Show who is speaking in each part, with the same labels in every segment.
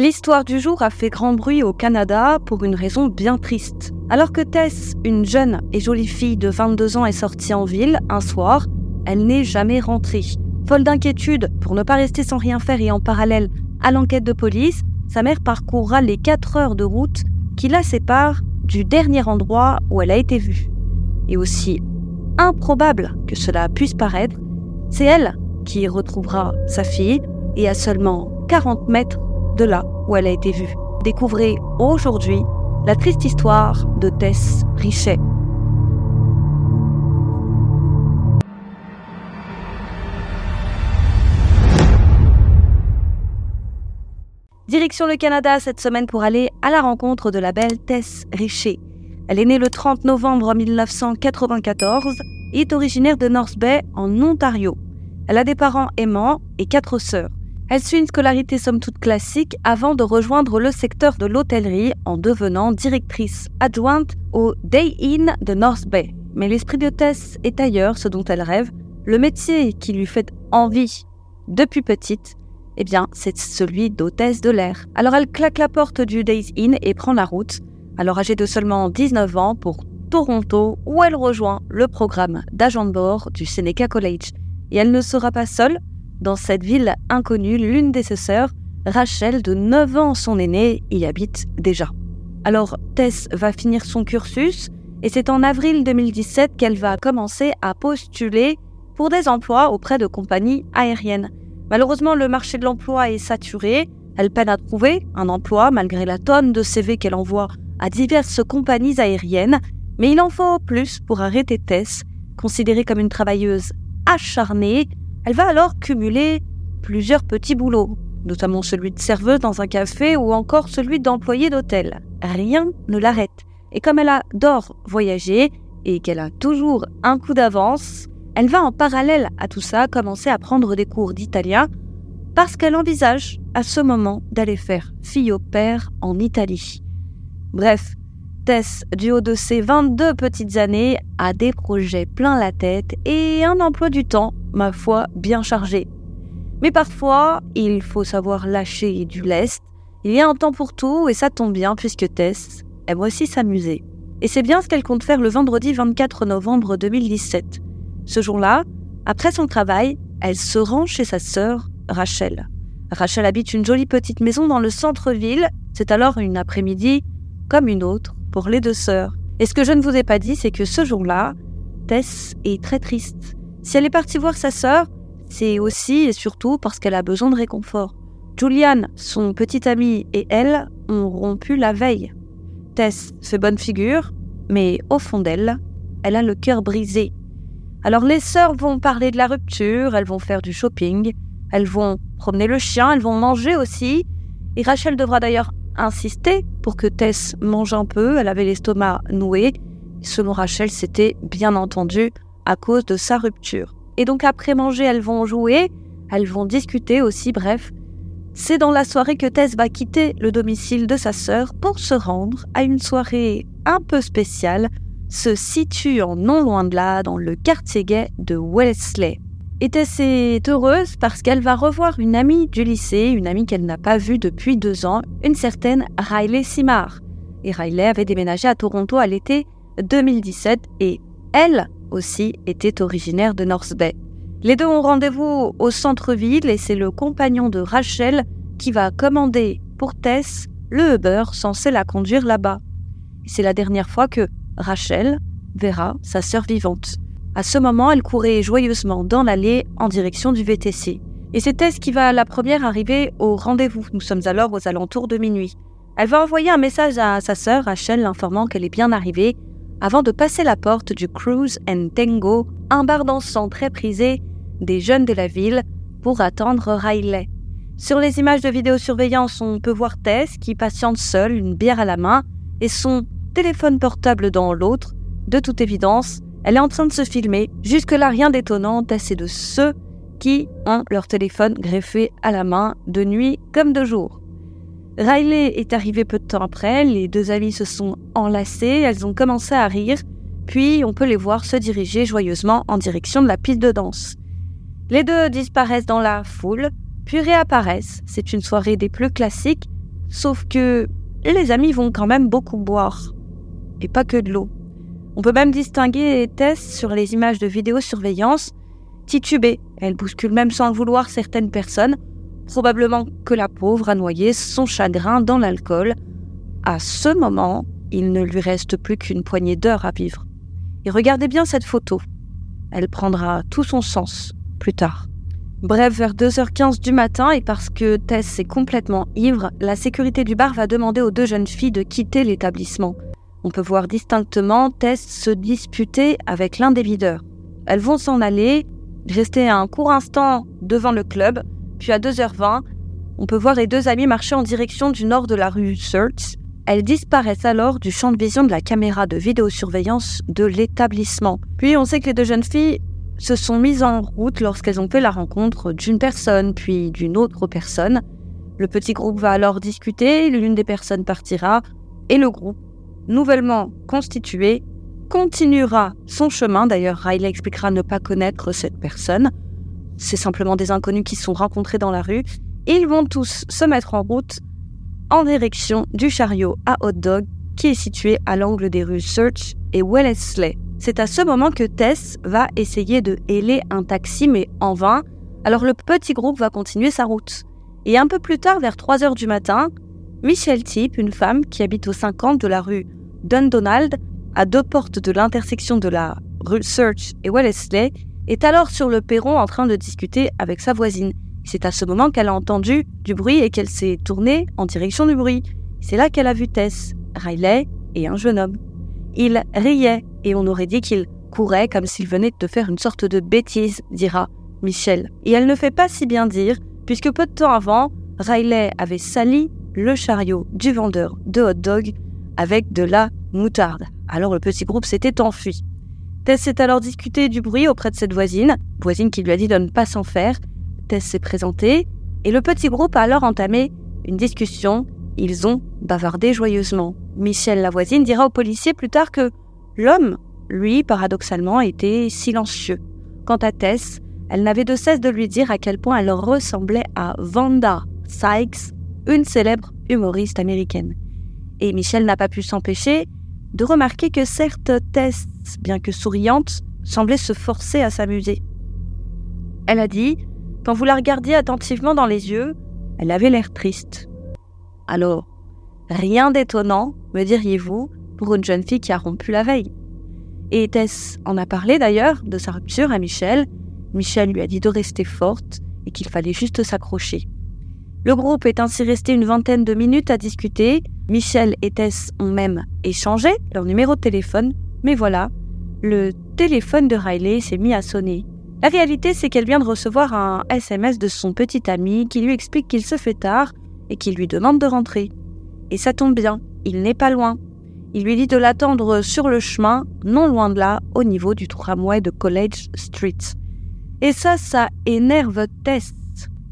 Speaker 1: L'histoire du jour a fait grand bruit au Canada pour une raison bien triste. Alors que Tess, une jeune et jolie fille de 22 ans, est sortie en ville un soir, elle n'est jamais rentrée. Folle d'inquiétude pour ne pas rester sans rien faire et en parallèle à l'enquête de police, sa mère parcourra les 4 heures de route qui la séparent du dernier endroit où elle a été vue. Et aussi improbable que cela puisse paraître, c'est elle qui retrouvera sa fille et à seulement 40 mètres de là où elle a été vue. Découvrez aujourd'hui la triste histoire de Tess Richet. Direction le Canada cette semaine pour aller à la rencontre de la belle Tess Richer. Elle est née le 30 novembre 1994 et est originaire de North Bay en Ontario. Elle a des parents aimants et quatre sœurs. Elle suit une scolarité somme toute classique avant de rejoindre le secteur de l'hôtellerie en devenant directrice adjointe au Day Inn de North Bay. Mais l'esprit de Tess est ailleurs, ce dont elle rêve. Le métier qui lui fait envie depuis petite eh bien, c'est celui d'hôtesse de l'air. Alors elle claque la porte du Days Inn et prend la route, alors âgée de seulement 19 ans, pour Toronto, où elle rejoint le programme d'agent de bord du Seneca College. Et elle ne sera pas seule. Dans cette ville inconnue, l'une de ses sœurs, Rachel, de 9 ans son aînée, y habite déjà. Alors Tess va finir son cursus et c'est en avril 2017 qu'elle va commencer à postuler pour des emplois auprès de compagnies aériennes. Malheureusement, le marché de l'emploi est saturé. Elle peine à trouver un emploi malgré la tonne de CV qu'elle envoie à diverses compagnies aériennes. Mais il en faut plus pour arrêter Tess, considérée comme une travailleuse acharnée. Elle va alors cumuler plusieurs petits boulots, notamment celui de serveuse dans un café ou encore celui d'employée d'hôtel. Rien ne l'arrête. Et comme elle adore voyager et qu'elle a toujours un coup d'avance, elle va en parallèle à tout ça commencer à prendre des cours d'italien parce qu'elle envisage à ce moment d'aller faire fille au père en Italie. Bref, Tess, du haut de ses 22 petites années, a des projets plein la tête et un emploi du temps, ma foi, bien chargé. Mais parfois, il faut savoir lâcher du lest. Il y a un temps pour tout et ça tombe bien puisque Tess aime aussi s'amuser. Et c'est bien ce qu'elle compte faire le vendredi 24 novembre 2017. Ce jour-là, après son travail, elle se rend chez sa sœur, Rachel. Rachel habite une jolie petite maison dans le centre-ville. C'est alors une après-midi comme une autre pour les deux sœurs. Et ce que je ne vous ai pas dit, c'est que ce jour-là, Tess est très triste. Si elle est partie voir sa sœur, c'est aussi et surtout parce qu'elle a besoin de réconfort. Julian, son petit ami et elle ont rompu la veille. Tess fait bonne figure, mais au fond d'elle, elle a le cœur brisé alors les sœurs vont parler de la rupture, elles vont faire du shopping, elles vont promener le chien, elles vont manger aussi. Et Rachel devra d'ailleurs insister pour que Tess mange un peu, elle avait l'estomac noué. Selon Rachel, c'était bien entendu à cause de sa rupture. Et donc après manger, elles vont jouer, elles vont discuter aussi, bref. C'est dans la soirée que Tess va quitter le domicile de sa sœur pour se rendre à une soirée un peu spéciale se situe en non loin de là, dans le quartier gay de Wellesley. Est assez heureuse parce qu'elle va revoir une amie du lycée, une amie qu'elle n'a pas vue depuis deux ans, une certaine Riley Simard. Et Riley avait déménagé à Toronto à l'été 2017 et elle aussi était originaire de North Bay. Les deux ont rendez-vous au centre-ville et c'est le compagnon de Rachel qui va commander pour Tess le Uber censé la conduire là-bas. C'est la dernière fois que Rachel verra sa sœur vivante. À ce moment, elle courait joyeusement dans l'allée en direction du VTC. Et c'est Tess qui va la première arriver au rendez-vous. Nous sommes alors aux alentours de minuit. Elle va envoyer un message à sa sœur Rachel l'informant qu'elle est bien arrivée avant de passer la porte du Cruise and Tango, un bar dansant très prisé des jeunes de la ville, pour attendre Riley. Sur les images de vidéosurveillance, on peut voir Tess qui patiente seule, une bière à la main, et son téléphone portable dans l'autre. De toute évidence, elle est en train de se filmer. Jusque-là, rien d'étonnant, assez de ceux qui ont leur téléphone greffé à la main de nuit comme de jour. Riley est arrivée peu de temps après, les deux amies se sont enlacées, elles ont commencé à rire, puis on peut les voir se diriger joyeusement en direction de la piste de danse. Les deux disparaissent dans la foule, puis réapparaissent. C'est une soirée des plus classiques, Sauf que les amis vont quand même beaucoup boire. Et pas que de l'eau. On peut même distinguer Tess sur les images de vidéosurveillance titubée. Elle bouscule même sans le vouloir certaines personnes. Probablement que la pauvre a noyé son chagrin dans l'alcool. À ce moment, il ne lui reste plus qu'une poignée d'heures à vivre. Et regardez bien cette photo. Elle prendra tout son sens plus tard. Bref, vers 2h15 du matin, et parce que Tess est complètement ivre, la sécurité du bar va demander aux deux jeunes filles de quitter l'établissement. On peut voir distinctement Tess se disputer avec l'un des videurs. Elles vont s'en aller, rester un court instant devant le club, puis à 2h20, on peut voir les deux amis marcher en direction du nord de la rue Search. Elles disparaissent alors du champ de vision de la caméra de vidéosurveillance de l'établissement. Puis on sait que les deux jeunes filles se sont mises en route lorsqu'elles ont fait la rencontre d'une personne, puis d'une autre personne. Le petit groupe va alors discuter, l'une des personnes partira, et le groupe, nouvellement constitué, continuera son chemin. D'ailleurs, Riley expliquera ne pas connaître cette personne. C'est simplement des inconnus qui sont rencontrés dans la rue. Ils vont tous se mettre en route en direction du chariot à hot dog qui est situé à l'angle des rues Search et Wellesley. C'est à ce moment que Tess va essayer de héler un taxi, mais en vain. Alors le petit groupe va continuer sa route. Et un peu plus tard, vers 3 heures du matin, Michelle Tip, une femme qui habite au 50 de la rue Dundonald, à deux portes de l'intersection de la rue Search et Wellesley, est alors sur le perron en train de discuter avec sa voisine. C'est à ce moment qu'elle a entendu du bruit et qu'elle s'est tournée en direction du bruit. C'est là qu'elle a vu Tess, Riley et un jeune homme. Il riait et on aurait dit qu'il courait comme s'il venait de faire une sorte de bêtise, dira Michel. Et elle ne fait pas si bien dire, puisque peu de temps avant, Riley avait sali le chariot du vendeur de hot dog avec de la moutarde. Alors le petit groupe s'était enfui. Tess s'est alors discuté du bruit auprès de cette voisine, voisine qui lui a dit de ne pas s'en faire. Tess s'est présentée et le petit groupe a alors entamé une discussion. Ils ont bavardé joyeusement. Michel, la voisine, dira au policier plus tard que L'homme, lui, paradoxalement, était silencieux. Quant à Tess, elle n'avait de cesse de lui dire à quel point elle ressemblait à Vanda Sykes, une célèbre humoriste américaine. Et Michel n'a pas pu s'empêcher de remarquer que certes Tess, bien que souriante, semblait se forcer à s'amuser. Elle a dit, quand vous la regardiez attentivement dans les yeux, elle avait l'air triste. Alors, rien d'étonnant, me diriez-vous, pour une jeune fille qui a rompu la veille. Et Tess en a parlé d'ailleurs de sa rupture à Michel. Michel lui a dit de rester forte et qu'il fallait juste s'accrocher. Le groupe est ainsi resté une vingtaine de minutes à discuter. Michel et Tess ont même échangé leur numéro de téléphone. Mais voilà, le téléphone de Riley s'est mis à sonner. La réalité, c'est qu'elle vient de recevoir un SMS de son petit ami qui lui explique qu'il se fait tard et qui lui demande de rentrer. Et ça tombe bien, il n'est pas loin. Il lui dit de l'attendre sur le chemin, non loin de là, au niveau du tramway de College Street. Et ça, ça énerve Tess.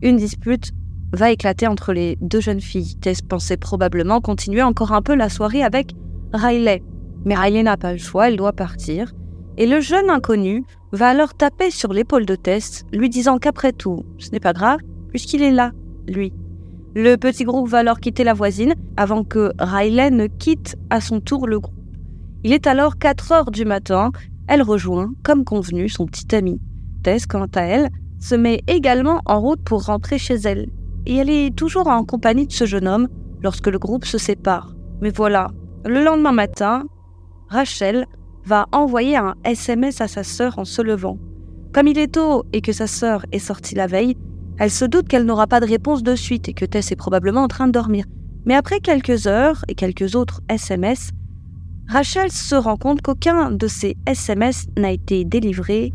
Speaker 1: Une dispute va éclater entre les deux jeunes filles. Tess pensait probablement continuer encore un peu la soirée avec Riley. Mais Riley n'a pas le choix, elle doit partir. Et le jeune inconnu va alors taper sur l'épaule de Tess, lui disant qu'après tout, ce n'est pas grave, puisqu'il est là, lui. Le petit groupe va alors quitter la voisine avant que Riley ne quitte à son tour le groupe. Il est alors 4 heures du matin. Elle rejoint, comme convenu, son petit ami. Tess, quant à elle, se met également en route pour rentrer chez elle. Et elle est toujours en compagnie de ce jeune homme lorsque le groupe se sépare. Mais voilà, le lendemain matin, Rachel va envoyer un SMS à sa sœur en se levant. Comme il est tôt et que sa sœur est sortie la veille, elle se doute qu'elle n'aura pas de réponse de suite et que Tess est probablement en train de dormir. Mais après quelques heures et quelques autres SMS, Rachel se rend compte qu'aucun de ces SMS n'a été délivré.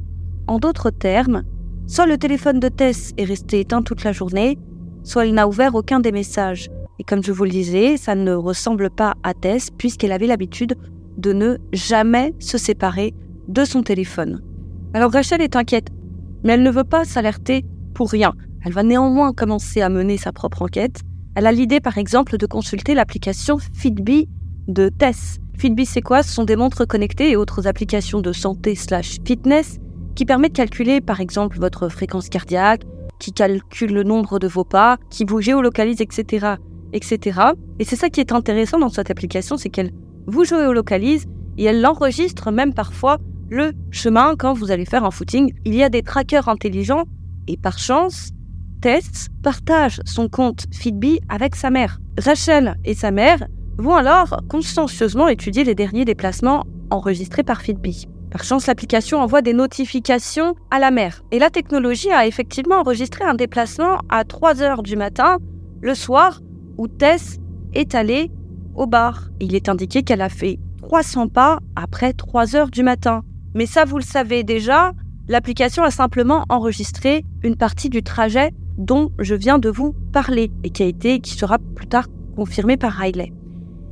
Speaker 1: En d'autres termes, soit le téléphone de Tess est resté éteint toute la journée, soit il n'a ouvert aucun des messages. Et comme je vous le disais, ça ne ressemble pas à Tess puisqu'elle avait l'habitude de ne jamais se séparer de son téléphone. Alors Rachel est inquiète, mais elle ne veut pas s'alerter pour rien. Elle va néanmoins commencer à mener sa propre enquête. Elle a l'idée, par exemple, de consulter l'application Fitbit de Tess. Fitbit, c'est quoi? Ce sont des montres connectées et autres applications de santé slash fitness qui permettent de calculer, par exemple, votre fréquence cardiaque, qui calculent le nombre de vos pas, qui vous géolocalisent, etc. etc. Et c'est ça qui est intéressant dans cette application, c'est qu'elle vous géolocalise et elle enregistre même parfois le chemin quand vous allez faire un footing. Il y a des trackers intelligents et par chance, Tess partage son compte Fitbit avec sa mère. Rachel et sa mère vont alors consciencieusement étudier les derniers déplacements enregistrés par Fitbit. Par chance, l'application envoie des notifications à la mère. Et la technologie a effectivement enregistré un déplacement à 3 heures du matin, le soir, où Tess est allée au bar. Il est indiqué qu'elle a fait 300 pas après 3 heures du matin. Mais ça, vous le savez déjà, l'application a simplement enregistré une partie du trajet dont je viens de vous parler et qui qui sera plus tard confirmé par Riley.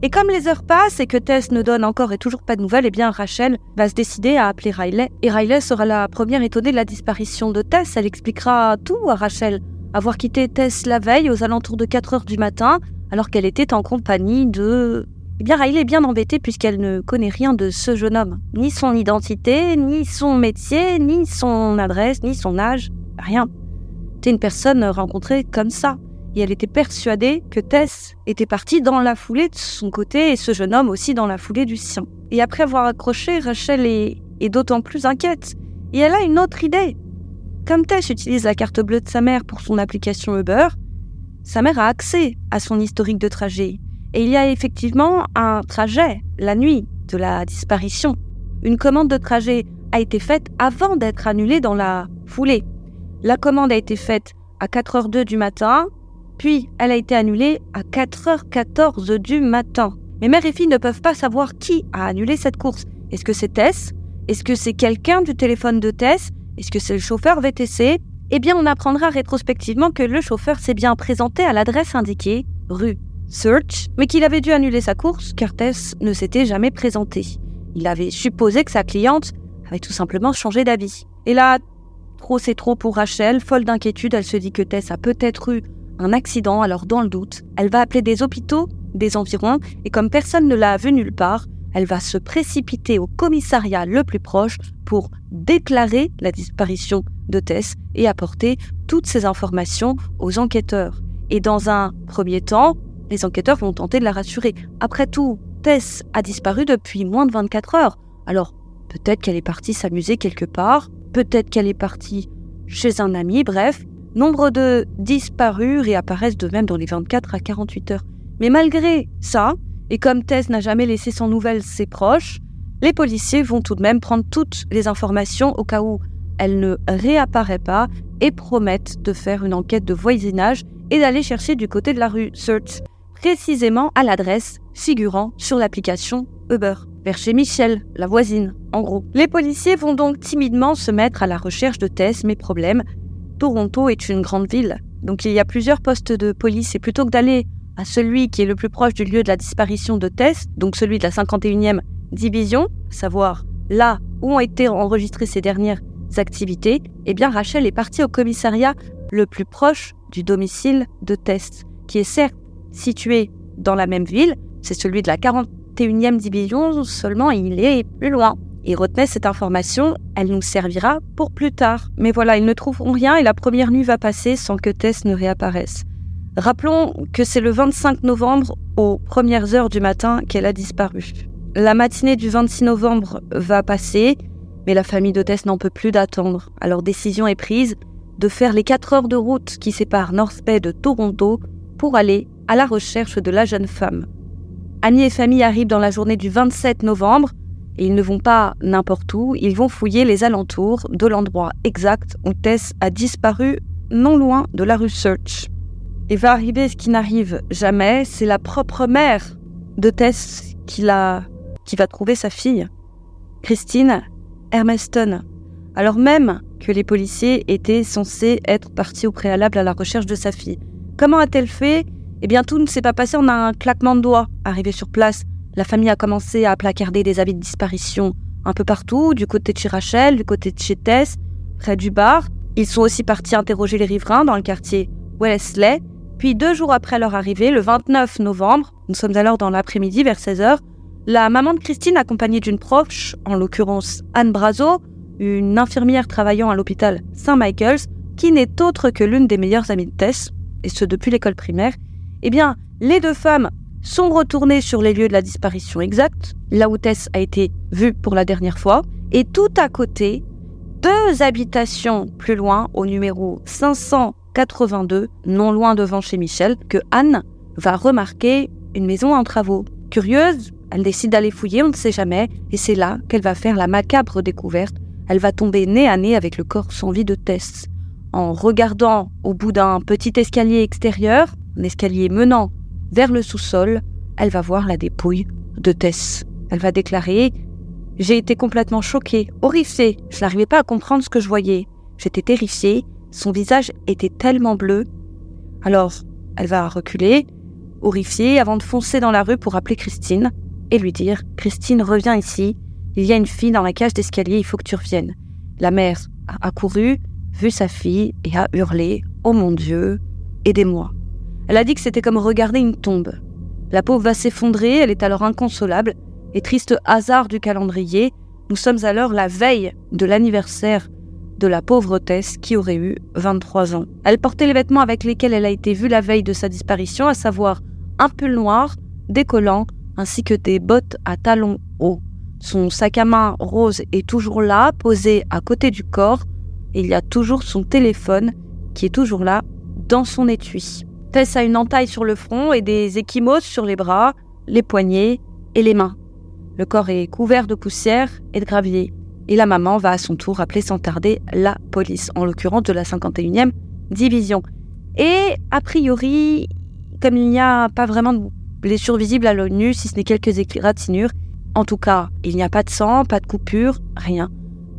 Speaker 1: Et comme les heures passent et que Tess ne donne encore et toujours pas de nouvelles, eh bien Rachel va se décider à appeler Riley. Et Riley sera la première étonnée de la disparition de Tess. Elle expliquera tout à Rachel. Avoir quitté Tess la veille aux alentours de 4 heures du matin, alors qu'elle était en compagnie de... Eh bien Riley est bien embêtée puisqu'elle ne connaît rien de ce jeune homme. Ni son identité, ni son métier, ni son adresse, ni son âge. Rien. C'était une personne rencontrée comme ça. Et elle était persuadée que Tess était partie dans la foulée de son côté et ce jeune homme aussi dans la foulée du sien. Et après avoir accroché, Rachel est, d'autant plus inquiète. Et elle a une autre idée. Comme Tess utilise la carte bleue de sa mère pour son application Uber, sa mère a accès à son historique de trajet. Et il y a effectivement un trajet, la nuit de la disparition. Une commande de trajet a été faite avant d'être annulée dans la foulée. La commande a été faite à 4h02 du matin, puis elle a été annulée à 4h14 du matin. Mais mère et fille ne peuvent pas savoir qui a annulé cette course. Est-ce que c'est Tess? Est-ce que c'est quelqu'un du téléphone de Tess? Est-ce que c'est le chauffeur VTC Eh bien, on apprendra rétrospectivement que le chauffeur s'est bien présenté à l'adresse indiquée, rue Search, mais qu'il avait dû annuler sa course car Tess ne s'était jamais présentée. Il avait supposé que sa cliente avait tout simplement changé d'avis. Et là, Trop c'est trop pour Rachel, folle d'inquiétude, elle se dit que Tess a peut-être eu un accident, alors dans le doute, elle va appeler des hôpitaux des environs et comme personne ne l'a vue nulle part, elle va se précipiter au commissariat le plus proche pour déclarer la disparition de Tess et apporter toutes ces informations aux enquêteurs. Et dans un premier temps, les enquêteurs vont tenter de la rassurer. Après tout, Tess a disparu depuis moins de 24 heures. Alors, peut-être qu'elle est partie s'amuser quelque part, Peut-être qu'elle est partie chez un ami, bref. Nombre de disparus réapparaissent de même dans les 24 à 48 heures. Mais malgré ça, et comme Tess n'a jamais laissé sans nouvelles ses proches, les policiers vont tout de même prendre toutes les informations au cas où elle ne réapparaît pas et promettent de faire une enquête de voisinage et d'aller chercher du côté de la rue Search, précisément à l'adresse figurant sur l'application Uber vers chez Michel, la voisine, en gros. Les policiers vont donc timidement se mettre à la recherche de Tess, mais problème, Toronto est une grande ville, donc il y a plusieurs postes de police. Et plutôt que d'aller à celui qui est le plus proche du lieu de la disparition de Tess, donc celui de la 51e division, savoir là où ont été enregistrées ces dernières activités, eh bien Rachel est partie au commissariat le plus proche du domicile de Tess, qui est certes situé dans la même ville, c'est celui de la 40 21e division, seulement il est plus loin. Et retenez cette information, elle nous servira pour plus tard. Mais voilà, ils ne trouveront rien et la première nuit va passer sans que Tess ne réapparaisse. Rappelons que c'est le 25 novembre, aux premières heures du matin, qu'elle a disparu. La matinée du 26 novembre va passer, mais la famille de Tess n'en peut plus d'attendre. Alors décision est prise de faire les 4 heures de route qui séparent North Bay de Toronto pour aller à la recherche de la jeune femme. Amis et famille arrivent dans la journée du 27 novembre ils ne vont pas n'importe où, ils vont fouiller les alentours de l'endroit exact où Tess a disparu non loin de la rue Search. Et va arriver ce qui n'arrive jamais, c'est la propre mère de Tess qui, qui va trouver sa fille, Christine Hermeston, alors même que les policiers étaient censés être partis au préalable à la recherche de sa fille. Comment a-t-elle fait? Eh bien, tout ne s'est pas passé en un claquement de doigts. Arrivé sur place, la famille a commencé à placarder des avis de disparition un peu partout, du côté de chez Rachel, du côté de chez Tess, près du bar. Ils sont aussi partis interroger les riverains dans le quartier Wellesley. Puis deux jours après leur arrivée, le 29 novembre, nous sommes alors dans l'après-midi vers 16h, la maman de Christine, accompagnée d'une proche, en l'occurrence Anne Brazo, une infirmière travaillant à l'hôpital Saint-Michael's, qui n'est autre que l'une des meilleures amies de Tess, et ce depuis l'école primaire, Eh bien, les deux femmes sont retournées sur les lieux de la disparition exacte, là où Tess a été vue pour la dernière fois, et tout à côté, deux habitations plus loin, au numéro 582, non loin devant chez Michel, que Anne va remarquer une maison en travaux. Curieuse, elle décide d'aller fouiller, on ne sait jamais, et c'est là qu'elle va faire la macabre découverte. Elle va tomber nez à nez avec le corps sans vie de Tess. En regardant au bout d'un petit escalier extérieur, un escalier menant vers le sous-sol, elle va voir la dépouille de Tess. Elle va déclarer J'ai été complètement choquée, horrifiée, je n'arrivais pas à comprendre ce que je voyais. J'étais terrifiée, son visage était tellement bleu. Alors, elle va reculer, horrifiée, avant de foncer dans la rue pour appeler Christine et lui dire Christine, reviens ici, il y a une fille dans la cage d'escalier, il faut que tu reviennes. La mère a accouru, vu sa fille et a hurlé Oh mon Dieu, aidez-moi. Elle a dit que c'était comme regarder une tombe. La pauvre va s'effondrer, elle est alors inconsolable, et triste hasard du calendrier, nous sommes alors la veille de l'anniversaire de la pauvre Tess qui aurait eu 23 ans. Elle portait les vêtements avec lesquels elle a été vue la veille de sa disparition, à savoir un pull noir, des collants, ainsi que des bottes à talons hauts. Son sac à main rose est toujours là, posé à côté du corps, et il y a toujours son téléphone qui est toujours là dans son étui. Tess a une entaille sur le front et des échymoses sur les bras, les poignets et les mains. Le corps est couvert de poussière et de gravier. Et la maman va à son tour appeler sans tarder la police, en l'occurrence de la 51e division. Et a priori, comme il n'y a pas vraiment de blessures visibles à l'ONU, si ce n'est quelques égratignures, en tout cas, il n'y a pas de sang, pas de coupure, rien.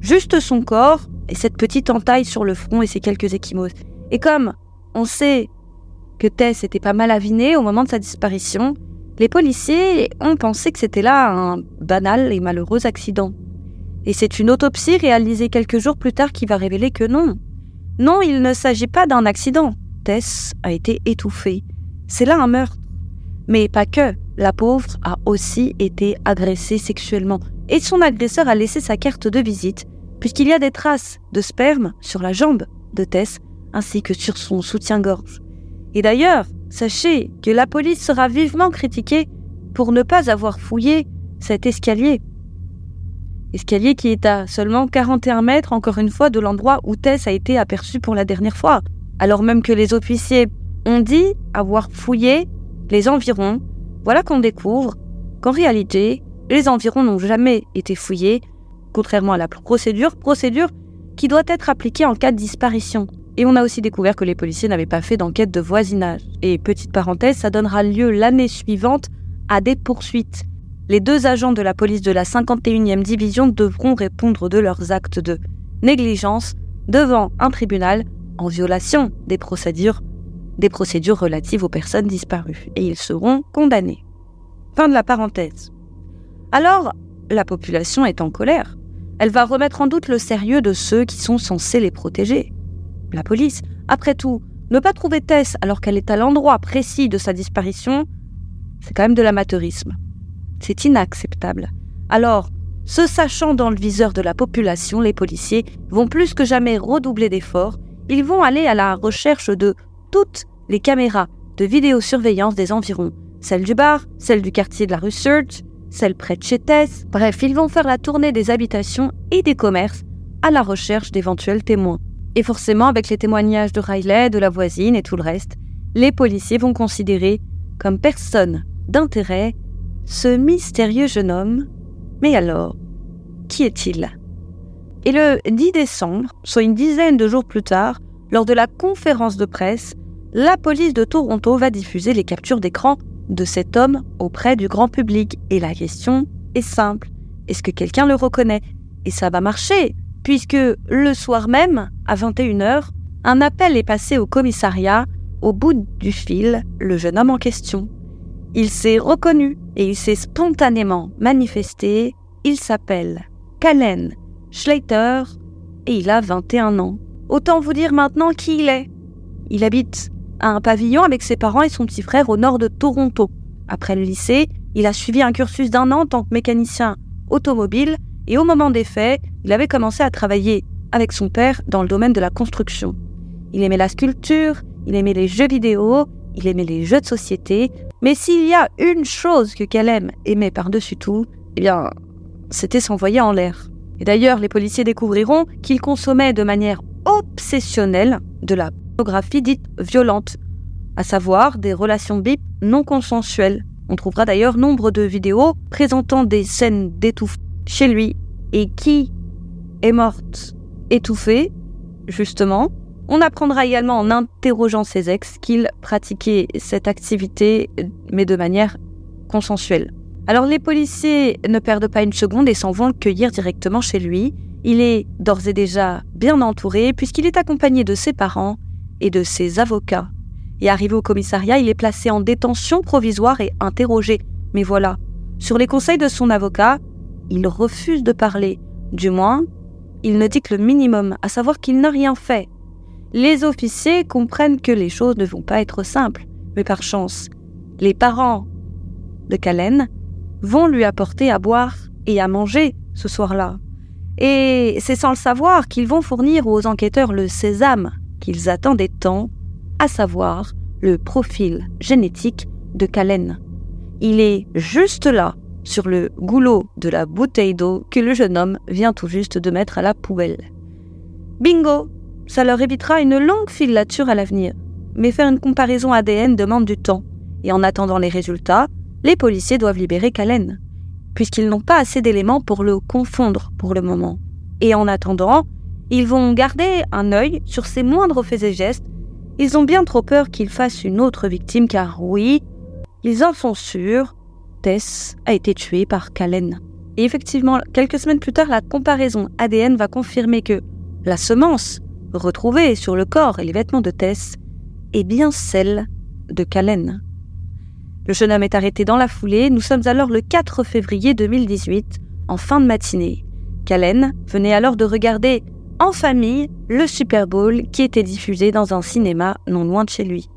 Speaker 1: Juste son corps et cette petite entaille sur le front et ces quelques échymoses. Et comme on sait que Tess était pas mal avinée au moment de sa disparition, les policiers ont pensé que c'était là un banal et malheureux accident. Et c'est une autopsie réalisée quelques jours plus tard qui va révéler que non. Non, il ne s'agit pas d'un accident. Tess a été étouffée. C'est là un meurtre. Mais pas que. La pauvre a aussi été agressée sexuellement. Et son agresseur a laissé sa carte de visite, puisqu'il y a des traces de sperme sur la jambe de Tess, ainsi que sur son soutien-gorge. Et d'ailleurs, sachez que la police sera vivement critiquée pour ne pas avoir fouillé cet escalier. Escalier qui est à seulement 41 mètres, encore une fois, de l'endroit où Tess a été aperçue pour la dernière fois, alors même que les officiers ont dit avoir fouillé les environs. Voilà qu'on découvre qu'en réalité, les environs n'ont jamais été fouillés, contrairement à la procédure, procédure qui doit être appliquée en cas de disparition. Et on a aussi découvert que les policiers n'avaient pas fait d'enquête de voisinage. Et petite parenthèse, ça donnera lieu l'année suivante à des poursuites. Les deux agents de la police de la 51e division devront répondre de leurs actes de négligence devant un tribunal en violation des procédures, des procédures relatives aux personnes disparues. Et ils seront condamnés. Fin de la parenthèse. Alors, la population est en colère. Elle va remettre en doute le sérieux de ceux qui sont censés les protéger la police. Après tout, ne pas trouver Tess alors qu'elle est à l'endroit précis de sa disparition, c'est quand même de l'amateurisme. C'est inacceptable. Alors, se sachant dans le viseur de la population, les policiers vont plus que jamais redoubler d'efforts. Ils vont aller à la recherche de toutes les caméras de vidéosurveillance des environs. Celles du bar, celles du quartier de la rue Search, celles près de chez Tess. Bref, ils vont faire la tournée des habitations et des commerces à la recherche d'éventuels témoins. Et forcément, avec les témoignages de Riley, de la voisine et tout le reste, les policiers vont considérer comme personne d'intérêt ce mystérieux jeune homme. Mais alors, qui est-il? Et le 10 décembre, soit une dizaine de jours plus tard, lors de la conférence de presse, la police de Toronto va diffuser les captures d'écran de cet homme auprès du grand public. Et la question est simple. Est-ce que quelqu'un le reconnaît? Et ça va marcher, puisque le soir même, à 21h, un appel est passé au commissariat. Au bout du fil, le jeune homme en question. Il s'est reconnu et il s'est spontanément manifesté. Il s'appelle Kalen Schleiter et il a 21 ans. Autant vous dire maintenant qui il est. Il habite à un pavillon avec ses parents et son petit frère au nord de Toronto. Après le lycée, il a suivi un cursus d'un an en tant que mécanicien automobile et au moment des faits, il avait commencé à travailler avec son père dans le domaine de la construction. Il aimait la sculpture, il aimait les jeux vidéo il aimait les jeux de société, mais s'il y a une chose que Kalem aimait par-dessus tout, eh bien, c'était s'envoyer en l'air. Et d'ailleurs, les policiers découvriront qu'il consommait de manière obsessionnelle de la pornographie dite violente, à savoir des relations bip non consensuelles. On trouvera d'ailleurs nombre de vidéos présentant des scènes d'étouffement chez lui. Et qui est morte étouffée, justement On apprendra également en interrogeant ses ex qu'il pratiquait cette activité, mais de manière consensuelle. Alors les policiers ne perdent pas une seconde et s'en vont le cueillir directement chez lui. Il est d'ores et déjà bien entouré puisqu'il est accompagné de ses parents et de ses avocats. Et arrivé au commissariat, il est placé en détention provisoire et interrogé. Mais voilà, sur les conseils de son avocat, il refuse de parler. Du moins, il ne dit que le minimum, à savoir qu'il n'a rien fait. Les officiers comprennent que les choses ne vont pas être simples, mais par chance, les parents de Calen vont lui apporter à boire et à manger ce soir-là. Et c'est sans le savoir qu'ils vont fournir aux enquêteurs le sésame qu'ils attendaient tant, à savoir le profil génétique de Calen. Il est juste là, sur le goulot de la bouteille d'eau que le jeune homme vient tout juste de mettre à la poubelle. Bingo Ça leur évitera une longue filature à l'avenir. Mais faire une comparaison ADN demande du temps, et en attendant les résultats, les policiers doivent libérer Calen, puisqu'ils n'ont pas assez d'éléments pour le confondre pour le moment. Et en attendant, ils vont garder un œil sur ses moindres faits et gestes. Ils ont bien trop peur qu'il fasse une autre victime, car oui, ils en sont sûrs, Tess a été tuée par Calen. Et effectivement, quelques semaines plus tard, la comparaison ADN va confirmer que la semence retrouvée sur le corps et les vêtements de Tess est bien celle de Calen. Le jeune homme est arrêté dans la foulée. Nous sommes alors le 4 février 2018, en fin de matinée. Calen venait alors de regarder en famille le Super Bowl qui était diffusé dans un cinéma non loin de chez lui.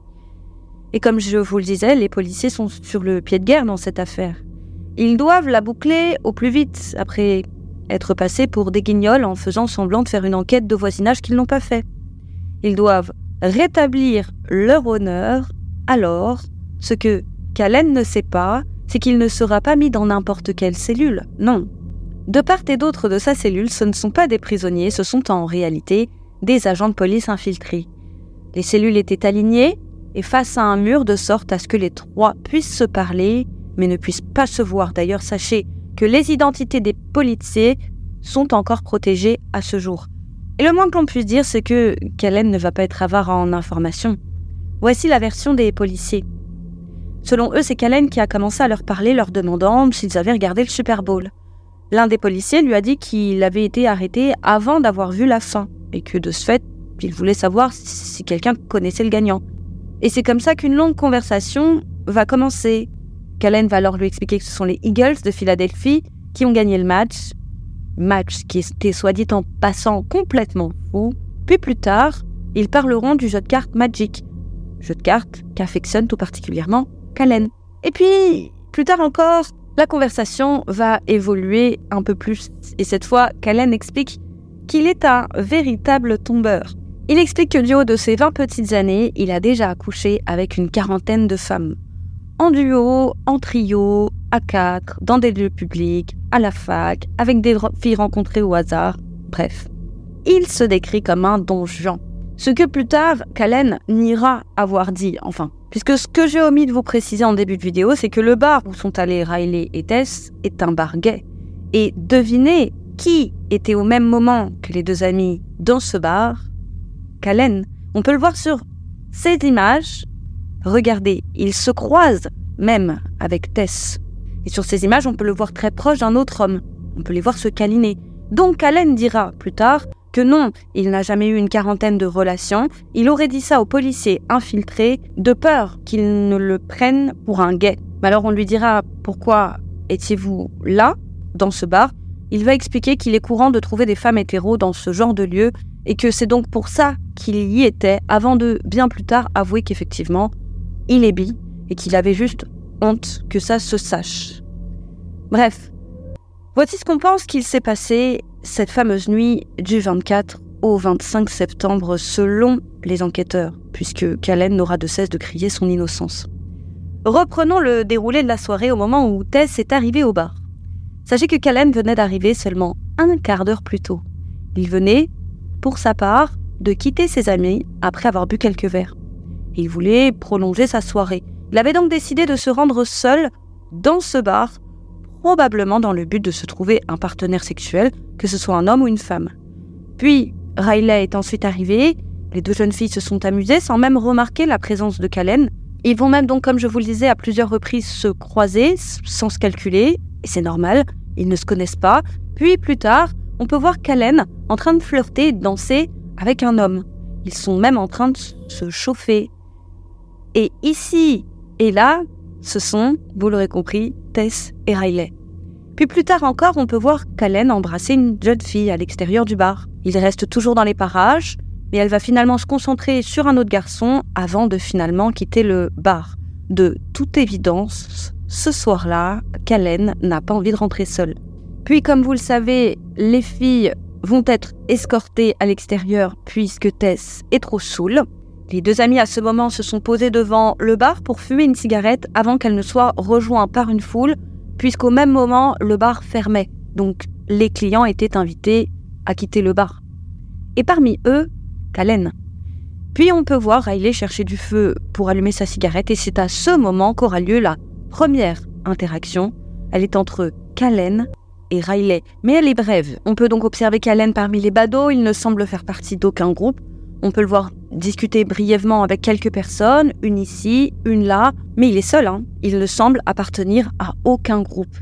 Speaker 1: Et comme je vous le disais, les policiers sont sur le pied de guerre dans cette affaire. Ils doivent la boucler au plus vite, après être passés pour des guignols en faisant semblant de faire une enquête de voisinage qu'ils n'ont pas fait. Ils doivent rétablir leur honneur, alors ce que qu'Allen ne sait pas, c'est qu'il ne sera pas mis dans n'importe quelle cellule, non. De part et d'autre de sa cellule, ce ne sont pas des prisonniers, ce sont en réalité des agents de police infiltrés. Les cellules étaient alignées et face à un mur de sorte à ce que les trois puissent se parler, mais ne puissent pas se voir. D'ailleurs, sachez que les identités des policiers sont encore protégées à ce jour. Et le moins qu'on puisse dire, c'est que Kellen ne va pas être avare en informations. Voici la version des policiers. Selon eux, c'est Calen qui a commencé à leur parler, leur demandant s'ils avaient regardé le Super Bowl. L'un des policiers lui a dit qu'il avait été arrêté avant d'avoir vu la fin, et que de ce fait, il voulait savoir si quelqu'un connaissait le gagnant. Et c'est comme ça qu'une longue conversation va commencer. Calen va alors lui expliquer que ce sont les Eagles de Philadelphie qui ont gagné le match, match qui était soit dit en passant complètement fou. Puis plus tard, ils parleront du jeu de cartes Magic, jeu de cartes qu'affectionne tout particulièrement Calen. Et puis, plus tard encore, la conversation va évoluer un peu plus. Et cette fois, Calen explique qu'il est un véritable tombeur. Il explique que du haut de ses 20 petites années, il a déjà accouché avec une quarantaine de femmes. En duo, en trio, à quatre, dans des lieux publics, à la fac, avec des filles rencontrées au hasard, bref. Il se décrit comme un donjon. Ce que plus tard, Calen n'ira avoir dit, enfin, Puisque ce que j'ai omis de vous préciser en début de vidéo, c'est que le bar où sont allés Riley et Tess est un bar gay. Et devinez qui était au même moment que les deux amis dans ce bar? On peut le voir sur ces images. Regardez, ils se croisent même avec Tess. Et sur ces images, on peut le voir très proche d'un autre homme. On peut les voir se câliner. Donc Allen dira plus tard que non, il n'a jamais eu une quarantaine de relations, il aurait dit ça aux policiers infiltrés de peur qu'ils ne le prennent pour un gay. Mais alors on lui dira pourquoi étiez-vous là, dans ce bar Il va expliquer qu'il est courant de trouver des femmes hétéros dans ce genre de lieu et que c'est donc pour ça qu'il y était avant de bien plus tard avouer qu'effectivement il est bi et qu'il avait juste honte que ça se sache. Bref, voici ce qu'on pense qu'il s'est passé cette fameuse nuit du 24 au 25 septembre selon les enquêteurs, puisque Callen n'aura de cesse de crier son innocence. Reprenons le déroulé de la soirée au moment où Tess est arrivé au bar. Sachez que Callen venait d'arriver seulement un quart d'heure plus tôt. Il venait, pour sa part, de quitter ses amis après avoir bu quelques verres. Il voulait prolonger sa soirée. Il avait donc décidé de se rendre seul dans ce bar, probablement dans le but de se trouver un partenaire sexuel, que ce soit un homme ou une femme. Puis, Riley est ensuite arrivé, les deux jeunes filles se sont amusées sans même remarquer la présence de Callen. Ils vont même donc, comme je vous le disais, à plusieurs reprises se croiser sans se calculer, et c'est normal, ils ne se connaissent pas. Puis plus tard, on peut voir Callen en train de flirter et de danser avec un homme. Ils sont même en train de se chauffer. Et ici et là, ce sont, vous l'aurez compris, Tess et Riley. Puis plus tard encore, on peut voir Callen embrasser une jeune fille à l'extérieur du bar. Il reste toujours dans les parages, mais elle va finalement se concentrer sur un autre garçon avant de finalement quitter le bar. De toute évidence, ce soir-là, Callen n'a pas envie de rentrer seule. Puis, comme vous le savez, les filles vont être escortées à l'extérieur puisque Tess est trop saoule. Les deux amis à ce moment se sont posés devant le bar pour fumer une cigarette avant qu'elle ne soit rejointe par une foule, puisqu'au même moment le bar fermait. Donc les clients étaient invités à quitter le bar. Et parmi eux, Kalen. Puis on peut voir Riley chercher du feu pour allumer sa cigarette et c'est à ce moment qu'aura lieu la première interaction. Elle est entre Kalen et Riley, mais elle est brève. On peut donc observer Kalen parmi les badauds, il ne semble faire partie d'aucun groupe. On peut le voir discuter brièvement avec quelques personnes, une ici, une là, mais il est seul, hein. il ne semble appartenir à aucun groupe.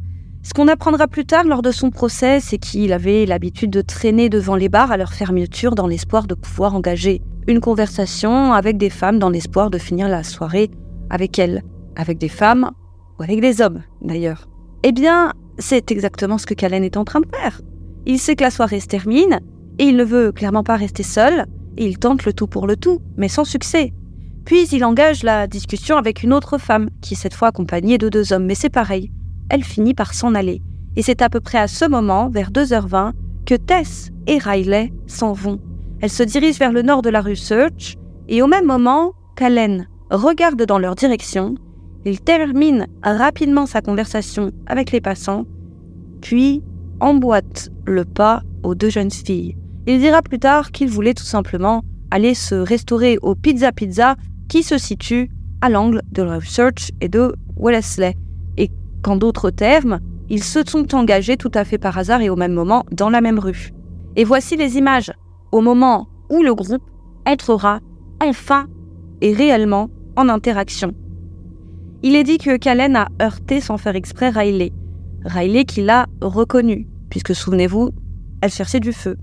Speaker 1: Ce qu'on apprendra plus tard lors de son procès, c'est qu'il avait l'habitude de traîner devant les bars à leur fermeture dans l'espoir de pouvoir engager une conversation avec des femmes dans l'espoir de finir la soirée avec elles, avec des femmes ou avec des hommes d'ailleurs. Eh bien, c'est exactement ce que Callen est en train de faire. Il sait que la soirée se termine et il ne veut clairement pas rester seul et il tente le tout pour le tout, mais sans succès. Puis il engage la discussion avec une autre femme, qui est cette fois accompagnée de deux hommes, mais c'est pareil, elle finit par s'en aller. Et c'est à peu près à ce moment, vers 2h20, que Tess et Riley s'en vont. Elles se dirigent vers le nord de la rue Search, et au même moment, Callen regarde dans leur direction, il termine rapidement sa conversation avec les passants, puis emboîte le pas aux deux jeunes filles. Il dira plus tard qu'il voulait tout simplement aller se restaurer au Pizza Pizza qui se situe à l'angle de Research et de Wellesley. Et qu'en d'autres termes, ils se sont engagés tout à fait par hasard et au même moment dans la même rue. Et voici les images au moment où le groupe entrera enfin et réellement en interaction. Il est dit que Callen a heurté sans faire exprès Riley. Riley qui l'a reconnu, puisque souvenez-vous, elle cherchait du feu.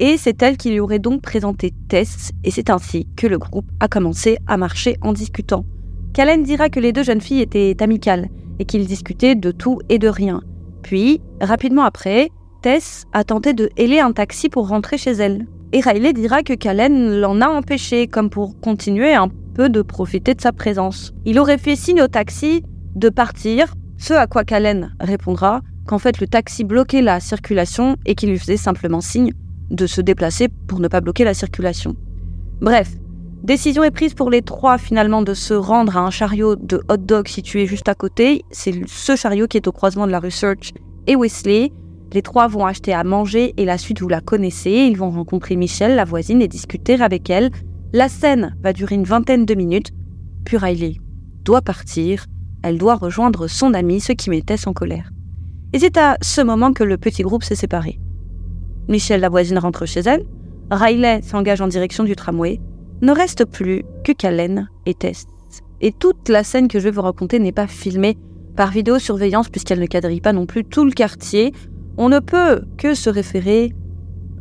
Speaker 1: Et c'est elle qui lui aurait donc présenté Tess, et c'est ainsi que le groupe a commencé à marcher en discutant. Callen dira que les deux jeunes filles étaient amicales et qu'ils discutaient de tout et de rien. Puis, rapidement après, Tess a tenté de héler un taxi pour rentrer chez elle. Et Riley dira que Callen l'en a empêché, comme pour continuer un de profiter de sa présence. Il aurait fait signe au taxi de partir, ce à quoi Callen répondra qu'en fait le taxi bloquait la circulation et qu'il lui faisait simplement signe de se déplacer pour ne pas bloquer la circulation. Bref, décision est prise pour les trois finalement de se rendre à un chariot de hot dog situé juste à côté. C'est ce chariot qui est au croisement de la Research et Wesley. Les trois vont acheter à manger et la suite vous la connaissez. Ils vont rencontrer Michelle, la voisine, et discuter avec elle. La scène va durer une vingtaine de minutes. Puis Riley doit partir. Elle doit rejoindre son ami, ce qui mettait en colère. Et c'est à ce moment que le petit groupe s'est séparé. Michelle, la voisine, rentre chez elle. Riley s'engage en direction du tramway. Ne reste plus que Callen et Tess. Et toute la scène que je vais vous raconter n'est pas filmée par vidéosurveillance puisqu'elle ne quadrille pas non plus tout le quartier. On ne peut que se référer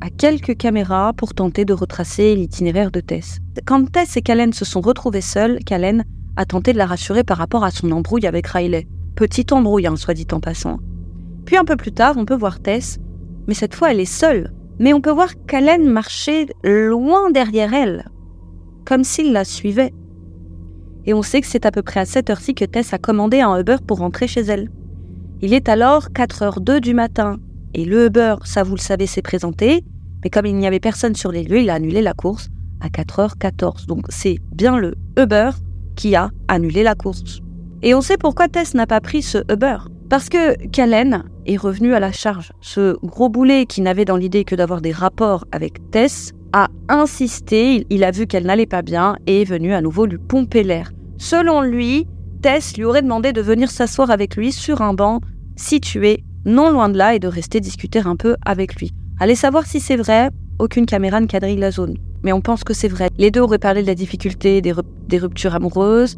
Speaker 1: à quelques caméras pour tenter de retracer l'itinéraire de Tess. Quand Tess et Callen se sont retrouvés seuls, Callen a tenté de la rassurer par rapport à son embrouille avec Riley. Petite embrouille, hein, soit dit en passant. Puis un peu plus tard, on peut voir Tess mais cette fois elle est seule. Mais on peut voir qu'Allen marchait loin derrière elle, comme s'il la suivait. Et on sait que c'est à peu près à cette heure-ci que Tess a commandé un Uber pour rentrer chez elle. Il est alors 4h02 du matin, et le Uber, ça vous le savez, s'est présenté, Mais comme il n'y avait personne sur les lieux, il a annulé la course à 4h14. Donc c'est bien le Uber qui a annulé la course. Et on sait pourquoi Tess n'a pas pris ce Uber. Parce que Callen est revenu à la charge. Ce gros boulet qui n'avait dans l'idée que d'avoir des rapports avec Tess a insisté, il a vu qu'elle n'allait pas bien et est venu à nouveau lui pomper l'air. Selon lui, Tess lui aurait demandé de venir s'asseoir avec lui sur un banc situé non loin de là et de rester discuter un peu avec lui. Allez savoir si c'est vrai, aucune caméra ne quadrille la zone. Mais on pense que c'est vrai. Les deux auraient parlé de la difficulté des, des ruptures amoureuses.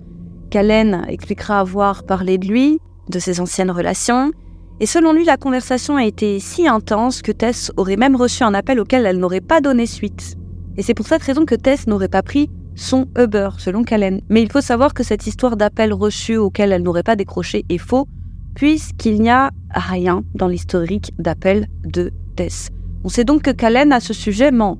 Speaker 1: Callen expliquera avoir parlé de lui, de ses anciennes relations. Et selon lui, la conversation a été si intense que Tess aurait même reçu un appel auquel elle n'aurait pas donné suite. Et c'est pour cette raison que Tess n'aurait pas pris son Uber, selon Callen. Mais il faut savoir que cette histoire d'appel reçu auquel elle n'aurait pas décroché est faux, puisqu'il n'y a rien dans l'historique d'appel de Tess. On sait donc que Callen à ce sujet ment.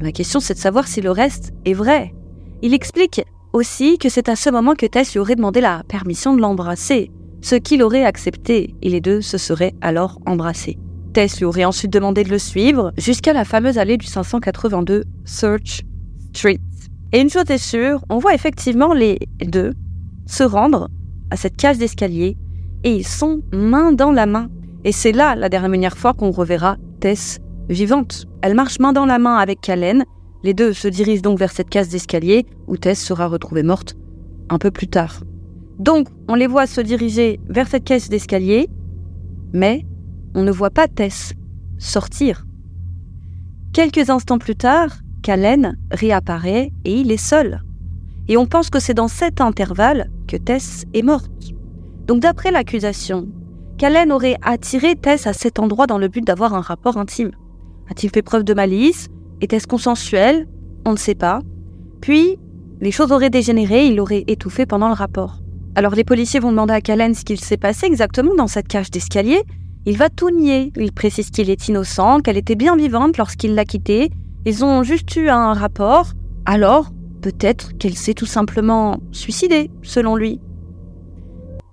Speaker 1: La question c'est de savoir si le reste est vrai. Il explique aussi que c'est à ce moment que Tess lui aurait demandé la permission de l'embrasser, ce qu'il aurait accepté, et les deux se seraient alors embrassés. Tess lui aurait ensuite demandé de le suivre jusqu'à la fameuse allée du 582 Search Street. Et une chose est sûre, on voit effectivement les deux se rendre à cette cage d'escalier et ils sont main dans la main. Et c'est là la dernière fois qu'on reverra Tess vivante. Elle marche main dans la main avec Callen. Les deux se dirigent donc vers cette case d'escalier où Tess sera retrouvée morte un peu plus tard. Donc, on les voit se diriger vers cette caisse d'escalier, mais on ne voit pas Tess sortir. Quelques instants plus tard, Callen réapparaît et il est seul. Et on pense que c'est dans cet intervalle que Tess est morte. Donc d'après l'accusation, Callen aurait attiré Tess à cet endroit dans le but d'avoir un rapport intime. A-t-il fait preuve de malice? Était-ce consensuel? On ne sait pas. Puis, les choses auraient dégénéré, il l'aurait étouffé pendant le rapport. Alors les policiers vont demander à Callen ce qu'il s'est passé exactement dans cette cage d'escalier. Il va tout nier. Il précise qu'il est innocent, qu'elle était bien vivante lorsqu'il l'a quittée, ils ont juste eu un rapport, alors peut-être qu'elle s'est tout simplement suicidée, selon lui.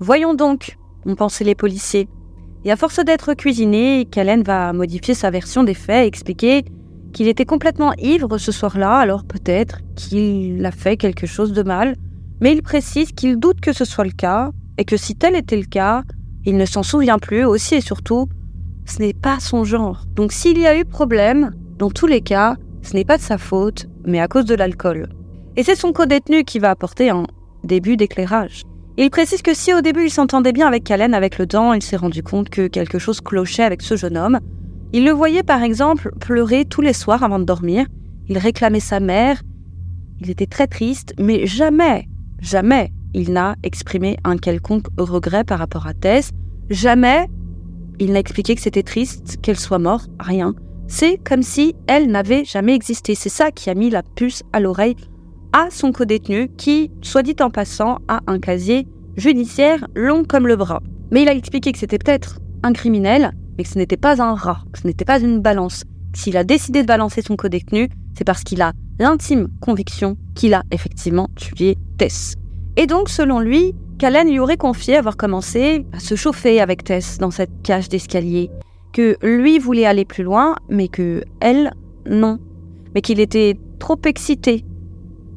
Speaker 1: Voyons donc, ont pensé les policiers. Et à force d'être cuisiné, Callen va modifier sa version des faits, expliquer qu'il était complètement ivre ce soir-là, alors peut-être qu'il a fait quelque chose de mal, mais il précise qu'il doute que ce soit le cas, et que si tel était le cas, il ne s'en souvient plus aussi et surtout, ce n'est pas son genre. Donc s'il y a eu problème, dans tous les cas, ce n'est pas de sa faute, mais à cause de l'alcool. Et c'est son co-détenu qui va apporter un début d'éclairage. Il précise que si au début il s'entendait bien avec Callen, avec le temps, il s'est rendu compte que quelque chose clochait avec ce jeune homme. Il le voyait par exemple pleurer tous les soirs avant de dormir. Il réclamait sa mère. Il était très triste, mais jamais, jamais il n'a exprimé un quelconque regret par rapport à Tess. Jamais il n'a expliqué que c'était triste, qu'elle soit morte, rien. C'est comme si elle n'avait jamais existé. C'est ça qui a mis la puce à l'oreille à son codétenu qui, soit dit en passant, a un casier judiciaire long comme le bras. Mais il a expliqué que c'était peut-être un criminel, mais que ce n'était pas un rat, que ce n'était pas une balance. S'il a décidé de balancer son codétenu, c'est parce qu'il a l'intime conviction qu'il a effectivement tué Tess. Et donc, selon lui, Callen lui aurait confié avoir commencé à se chauffer avec Tess dans cette cage d'escalier que lui voulait aller plus loin, mais que elle, non. Mais qu'il était trop excité,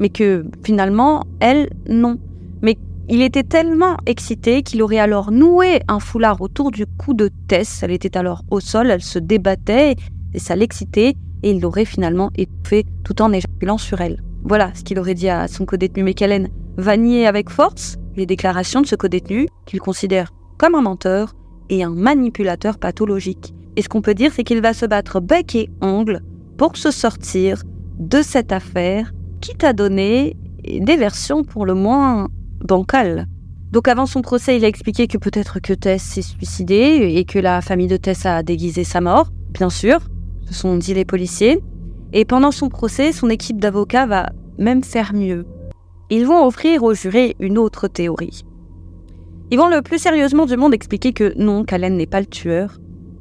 Speaker 1: mais que finalement, elle, non. Mais il était tellement excité qu'il aurait alors noué un foulard autour du cou de Tess. Elle était alors au sol, elle se débattait, et ça l'excitait, et il l'aurait finalement étouffée tout en éjaculant sur elle. Voilà ce qu'il aurait dit à son codétenu. Mais Kellen va nier avec force les déclarations de ce codétenu, qu'il considère comme un menteur, et un manipulateur pathologique. Et ce qu'on peut dire, c'est qu'il va se battre bec et ongle pour se sortir de cette affaire, quitte à donner des versions pour le moins bancales. Donc avant son procès, il a expliqué que peut-être que Tess s'est suicidée et que la famille de Tess a déguisé sa mort, bien sûr, ce sont dit les policiers. Et pendant son procès, son équipe d'avocats va même faire mieux. Ils vont offrir aux jurés une autre théorie. Ils vont le plus sérieusement du monde expliquer que non, Callen n'est pas le tueur.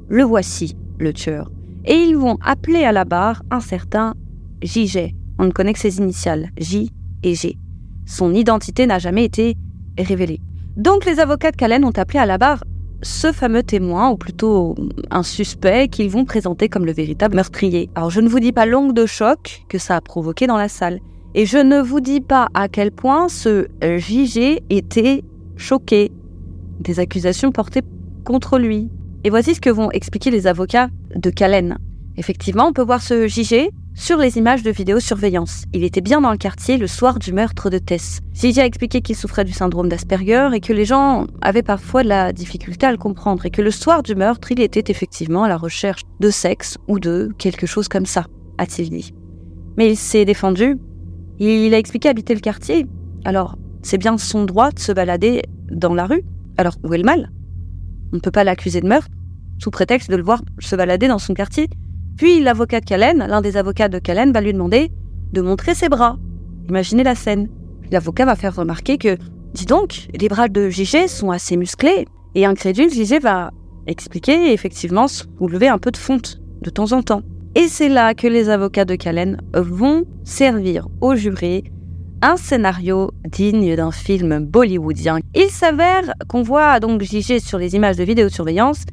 Speaker 1: Le voici, le tueur. Et ils vont appeler à la barre un certain JG. On ne connaît que ses initiales, J et G. Son identité n'a jamais été révélée. Donc les avocats de Callen ont appelé à la barre ce fameux témoin, ou plutôt un suspect, qu'ils vont présenter comme le véritable meurtrier. Alors je ne vous dis pas l'ongle de choc que ça a provoqué dans la salle. Et je ne vous dis pas à quel point ce JG était choqué des accusations portées contre lui. Et voici ce que vont expliquer les avocats de Calen. Effectivement, on peut voir ce JG sur les images de vidéosurveillance. Il était bien dans le quartier le soir du meurtre de Tess. JG a expliqué qu'il souffrait du syndrome d'Asperger et que les gens avaient parfois de la difficulté à le comprendre et que le soir du meurtre, il était effectivement à la recherche de sexe ou de quelque chose comme ça, a-t-il dit. Mais il s'est défendu. Il a expliqué habiter le quartier. Alors, c'est bien son droit de se balader dans la rue. Alors, où est le mal? On ne peut pas l'accuser de meurtre sous prétexte de le voir se balader dans son quartier. Puis l'avocat de Calen, l'un des avocats de Calen, va lui demander de montrer ses bras. Imaginez la scène. L'avocat va faire remarquer que, dis donc, les bras de JG sont assez musclés. Et incrédule, JG va expliquer effectivement soulever un peu de fonte de temps en temps. Et c'est là que les avocats de Calen vont servir au juré un scénario digne d'un film bollywoodien. Il s'avère qu'on voit donc JG sur les images de vidéosurveillance,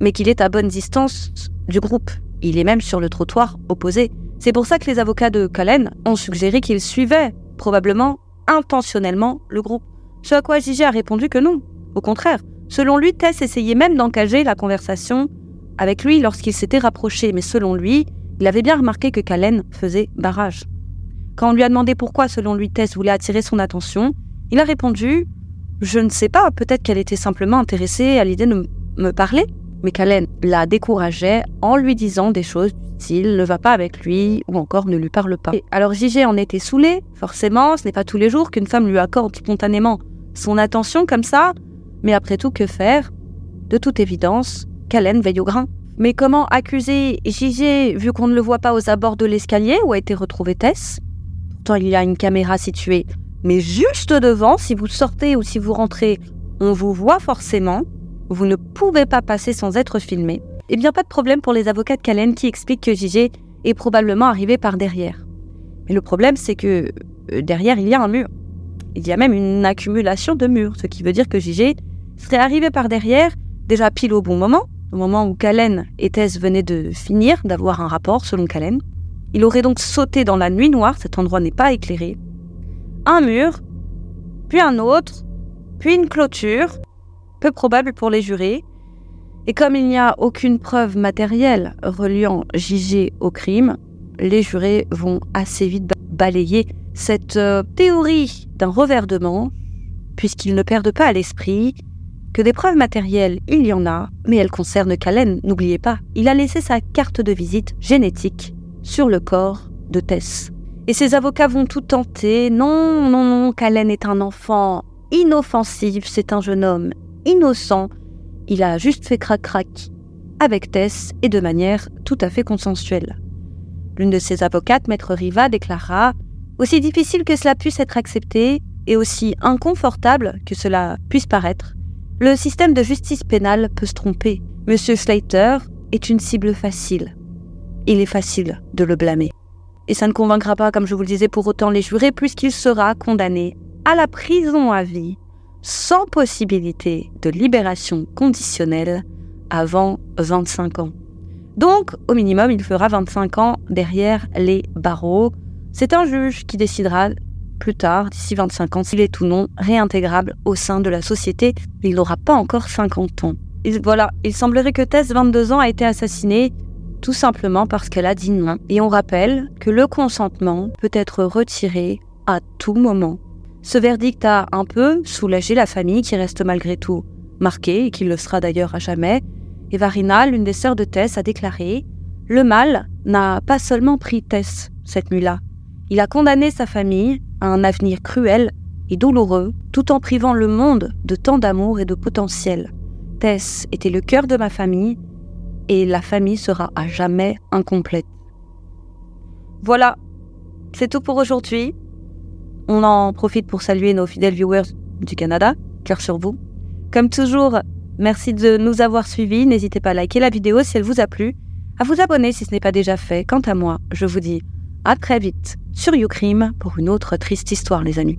Speaker 1: mais qu'il est à bonne distance du groupe. Il est même sur le trottoir opposé. C'est pour ça que les avocats de Cullen ont suggéré qu'il suivait, probablement intentionnellement, le groupe. Ce à quoi Gigi a répondu que non. Au contraire, selon lui, Tess essayait même d'engager la conversation avec lui lorsqu'il s'était rapproché, mais selon lui, il avait bien remarqué que Cullen faisait barrage. Quand on lui a demandé pourquoi, selon lui, Tess voulait attirer son attention, il a répondu Je ne sais pas, peut-être qu'elle était simplement intéressée à l'idée de me parler. Mais Kalen la décourageait en lui disant des choses du style ne va pas avec lui ou encore ne lui parle pas. alors Gigi en était saoulé, forcément, ce n'est pas tous les jours qu'une femme lui accorde spontanément son attention comme ça, mais après tout, que faire? De toute évidence, Kalen veille au grain. Mais comment accuser Gigi vu qu'on ne le voit pas aux abords de l'escalier où a été retrouvé Tess? Pourtant, il y a une caméra située, mais juste devant, si vous sortez ou si vous rentrez, on vous voit forcément vous ne pouvez pas passer sans être filmé, eh bien pas de problème pour les avocats de Calen qui expliquent que JG est probablement arrivé par derrière. Mais le problème, c'est que euh, derrière, il y a un mur. Il y a même une accumulation de murs, ce qui veut dire que JG serait arrivé par derrière, déjà pile au bon moment, au moment où Calen et Tess venaient de finir d'avoir un rapport, selon Calen. Il aurait donc sauté dans la nuit noire, cet endroit n'est pas éclairé. Un mur, puis un autre, puis une clôture, peu probable pour les jurés. Et comme il n'y a aucune preuve matérielle reliant JG au crime, les jurés vont assez vite balayer cette euh, théorie d'un revers de manche, puisqu'ils ne perdent pas à l'esprit que des preuves matérielles, il y en a, mais elles concernent Calen, n'oubliez pas. Il a laissé sa carte de visite génétique sur le corps de Tess. Et ses avocats vont tout tenter. Non, non, non, Calen est un enfant inoffensif, c'est un jeune homme innocent. Il a juste fait crac-crac avec Tess et de manière tout à fait consensuelle. L'une de ses avocates, Maître Riva, déclara Aussi difficile que cela puisse être accepté et aussi inconfortable que cela puisse paraître, le système de justice pénale peut se tromper. Monsieur Slater est une cible facile. Il est facile de le blâmer. Et ça ne convaincra pas, comme je vous le disais, pour autant les jurés, puisqu'il sera condamné à la prison à vie sans possibilité de libération conditionnelle avant 25 ans. Donc, au minimum, il fera 25 ans derrière les barreaux. C'est un juge qui décidera plus tard, d'ici 25 ans, s'il est ou non réintégrable au sein de la société. Il n'aura pas encore 50 ans. voilà, il semblerait que Tess, 22 ans, a été assassinée tout simplement parce qu'elle a dit non. Et on rappelle que le consentement peut être retiré à tout moment ce verdict a un peu soulagé la famille qui reste malgré tout marquée et qui le sera d'ailleurs à jamais. Et Varina, l'une des sœurs de Tess, a déclaré Le mal n'a pas seulement pris Tess cette nuit-là. Il a condamné sa famille à un avenir cruel et douloureux, tout en privant le monde de tant d'amour et de potentiel. Tess était le cœur de ma famille et la famille sera à jamais incomplète. Voilà, c'est tout pour aujourd'hui. On en profite pour saluer nos fidèles viewers du Canada. Cœur sur vous. Comme toujours, merci de nous avoir suivis. N'hésitez pas à liker la vidéo si elle vous a plu, à vous abonner si ce n'est pas déjà fait. Quant à moi, je vous dis à très vite sur YouCrime pour une autre triste histoire, les amis.